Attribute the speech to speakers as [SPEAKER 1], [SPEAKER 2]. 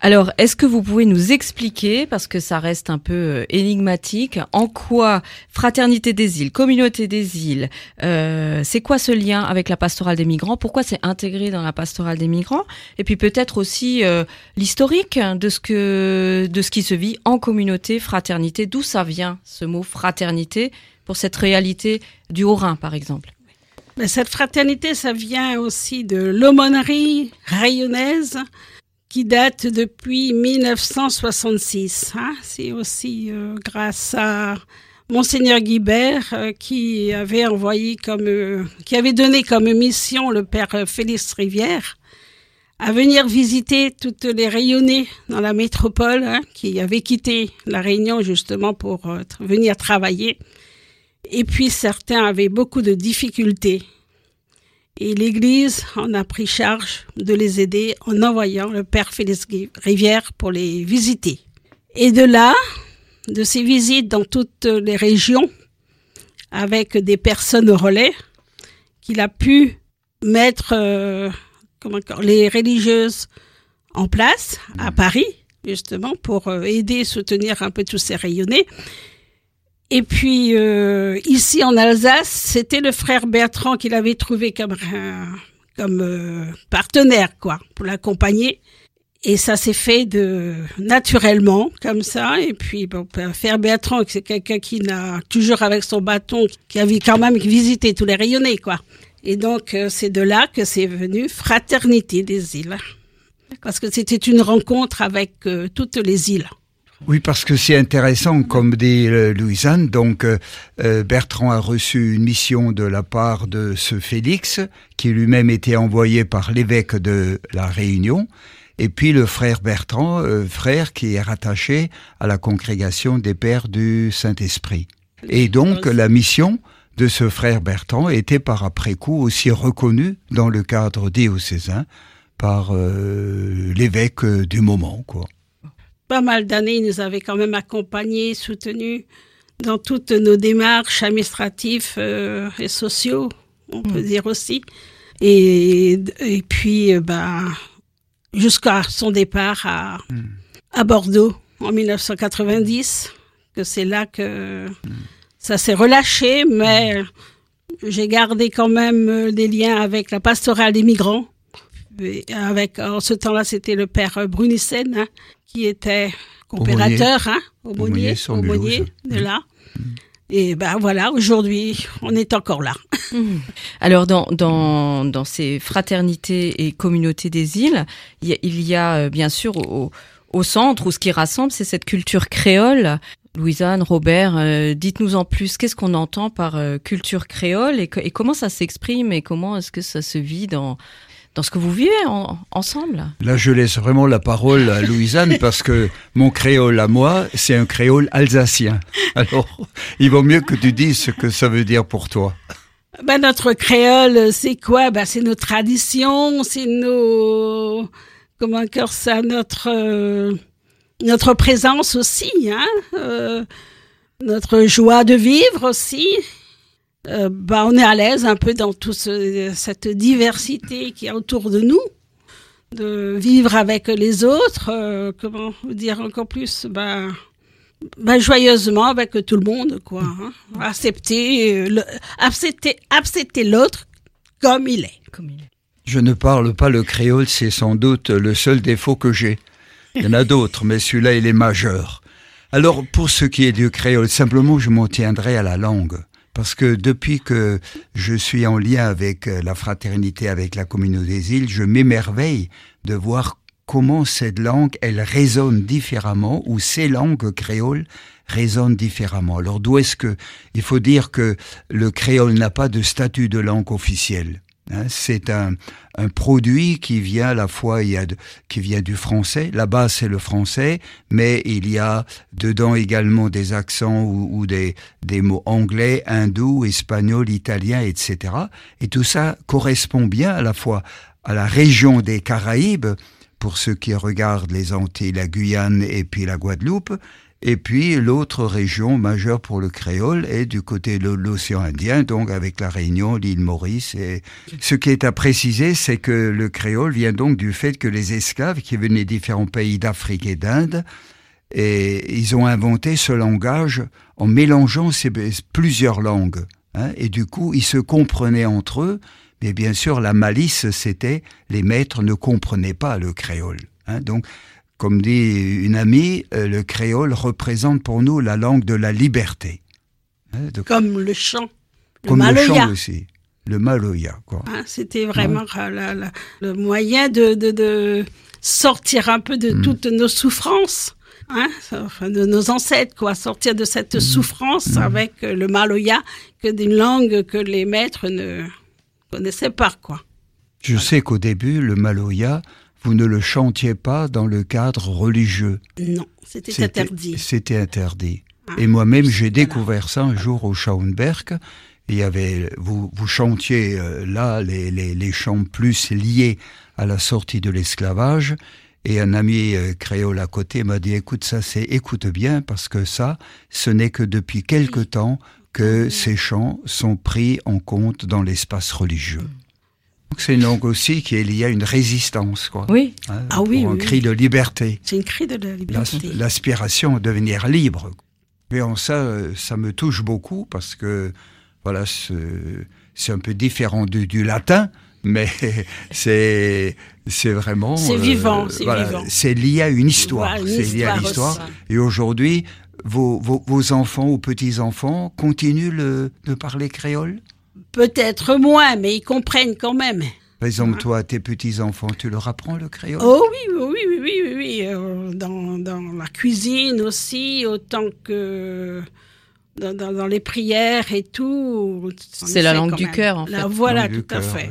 [SPEAKER 1] Alors, est-ce que vous pouvez nous expliquer, parce que ça reste un peu euh, énigmatique, en quoi Fraternité des îles, Communauté des îles, euh, c'est quoi ce lien avec la pastorale des migrants? Pourquoi c'est intégré dans la pastorale des migrants? Et puis peut-être aussi euh, l'historique de ce que de ce qui se vit en communauté, fraternité. D'où ça vient ce mot fraternité pour cette réalité du Haut-Rhin, par exemple?
[SPEAKER 2] Cette fraternité, ça vient aussi de l'aumônerie rayonnaise qui date depuis 1966. Hein. C'est aussi euh, grâce à Monseigneur Guibert euh, qui avait envoyé comme, euh, qui avait donné comme mission le père Félix Rivière à venir visiter toutes les rayonnées dans la métropole, hein, qui avait quitté la Réunion justement pour venir travailler. Et puis certains avaient beaucoup de difficultés et l'Église en a pris charge de les aider en envoyant le Père Félix Rivière pour les visiter. Et de là, de ces visites dans toutes les régions, avec des personnes au relais, qu'il a pu mettre euh, comment, les religieuses en place à mmh. Paris, justement, pour euh, aider, soutenir un peu tous ces rayonnés. Et puis euh, ici en Alsace, c'était le frère Bertrand qu'il avait trouvé comme comme euh, partenaire quoi pour l'accompagner. Et ça s'est fait de naturellement comme ça. Et puis bon, ben, frère Bertrand, c'est quelqu'un qui n'a toujours avec son bâton, qui avait quand même visité tous les rayonnés quoi. Et donc euh, c'est de là que c'est venu Fraternité des îles, parce que c'était une rencontre avec toutes les îles.
[SPEAKER 3] Oui, parce que c'est intéressant, comme dit euh, Louisanne. Donc, euh, euh, Bertrand a reçu une mission de la part de ce Félix, qui lui-même était envoyé par l'évêque de la Réunion. Et puis le frère Bertrand, frère qui est rattaché à la congrégation des pères du Saint-Esprit. Et donc la mission de ce frère Bertrand était par après coup aussi reconnue dans le cadre diocésain par l'évêque du moment, quoi
[SPEAKER 2] pas mal d'années, il nous avait quand même accompagnés, soutenus dans toutes nos démarches administratives euh, et sociaux, on peut mm. dire aussi. Et, et puis, euh, bah, jusqu'à son départ à, mm. à Bordeaux en 1990, que c'est là que ça s'est relâché, mais j'ai gardé quand même des liens avec la pastorale des migrants. Avec, en ce temps-là, c'était le père Brunissen, hein, qui était coopérateur, hein, aumônier, aumônier de là. Mm. Et ben voilà, aujourd'hui, on est encore là.
[SPEAKER 1] Mm. Alors dans, dans, dans ces fraternités et communautés des îles, il y a, il y a euh, bien sûr au, au centre, où ce qui rassemble, c'est cette culture créole. Louisanne, Robert, euh, dites-nous en plus, qu'est-ce qu'on entend par euh, culture créole et, et comment ça s'exprime et comment est-ce que ça se vit dans, dans ce que vous vivez ensemble.
[SPEAKER 3] Là, je laisse vraiment la parole à Louisanne parce que mon créole à moi, c'est un créole alsacien. Alors, il vaut mieux que tu dises ce que ça veut dire pour toi.
[SPEAKER 2] Ben, notre créole, c'est quoi? Ben, C'est nos traditions, c'est nos... Comment dire ça Notre... Euh, notre présence aussi, hein? Euh, notre joie de vivre aussi. Euh, bah, on est à l'aise un peu dans toute cette diversité qui est autour de nous, de vivre avec les autres, euh, comment dire encore plus, bah, bah, joyeusement avec tout le monde, quoi. Hein. Accepter, euh, accepter, accepter l'autre comme il est. Comme il est.
[SPEAKER 3] Je ne parle pas le créole, c'est sans doute le seul défaut que j'ai. Il y en a d'autres, mais celui-là, il est majeur. Alors, pour ce qui est du créole, simplement, je m'en tiendrai à la langue parce que depuis que je suis en lien avec euh, la fraternité, avec la communauté des îles, je m'émerveille de voir comment cette langue, elle résonne différemment, ou ces langues créoles résonnent différemment. Alors d'où est-ce que, il faut dire que le créole n'a pas de statut de langue officielle? Hein, c'est un, un, produit qui vient à la fois, il y a qui vient du français. Là-bas, c'est le français, mais il y a dedans également des accents ou, ou des, des mots anglais, hindou, espagnol, italien, etc. Et tout ça correspond bien à la fois à la région des Caraïbes, pour ceux qui regardent les Antilles, la Guyane et puis la Guadeloupe, Et puis l'autre région majeure pour le créole est du côté de l'océan Indien, donc avec la Réunion, l'île Maurice. Et ce qui est à préciser, c'est que le créole vient donc du fait que les esclaves qui venaient des différents pays d'Afrique et d'Inde, et ils ont inventé ce langage en mélangeant ces, plusieurs langues. Hein, et du coup, ils se comprenaient entre eux, mais bien sûr, la malice, c'était les maîtres ne comprenaient pas le créole. Hein, donc, comme dit une amie, euh, le créole représente pour nous la langue de la liberté.
[SPEAKER 2] Hein, comme le chant,
[SPEAKER 3] le comme le chant aussi, le maloya.
[SPEAKER 2] Hein, c'était vraiment le moyen de, sortir un peu de hmm. toutes nos souffrances. Hein, de nos ancêtres, quoi, sortir de cette hmm. souffrance hmm. avec le maloya, que d'une langue que les maîtres ne connaissaient pas, quoi.
[SPEAKER 3] Je sais qu'au début, le maloya, vous ne le chantiez pas dans le cadre religieux.
[SPEAKER 2] Non, c'était interdit.
[SPEAKER 3] C'était interdit. Ah, et moi-même, j'ai découvert ça un jour au Schauenberg. Il y avait, vous, vous chantiez euh, là les, les, les chants plus liés à la sortie de l'esclavage. Et un ami euh, créole à côté m'a dit, écoute, ça c'est, écoute bien, parce que ça, ce n'est que depuis quelque temps que ces chants sont pris en compte dans l'espace religieux. C'est une langue aussi qui est liée à une résistance, quoi.
[SPEAKER 1] Oui.
[SPEAKER 3] Hein, ah oui. Un cri de liberté.
[SPEAKER 2] C'est un cri de liberté.
[SPEAKER 3] L'aspiration à devenir libre. Mais en ça, euh, ça me touche beaucoup parce que, voilà, c'est un peu différent du, du latin, mais c'est c'est vraiment
[SPEAKER 2] c'est euh, vivant c'est
[SPEAKER 3] voilà, c'est lié à une histoire c'est lié à l'histoire et aujourd'hui vos, vos, vos, enfants ou petits enfants continuent le, de parler créole?
[SPEAKER 2] Peut-être moins, mais ils comprennent quand même.
[SPEAKER 3] Par exemple, toi, tes petits-enfants, tu leur apprends le créole
[SPEAKER 2] Oh oui, oui, oui, oui, oui, oui. Euh, dans, dans, la cuisine aussi, autant que dans, dans, les prières et tout.
[SPEAKER 1] C'est la langue du cœur, en fait.
[SPEAKER 2] voilà, tout à fait.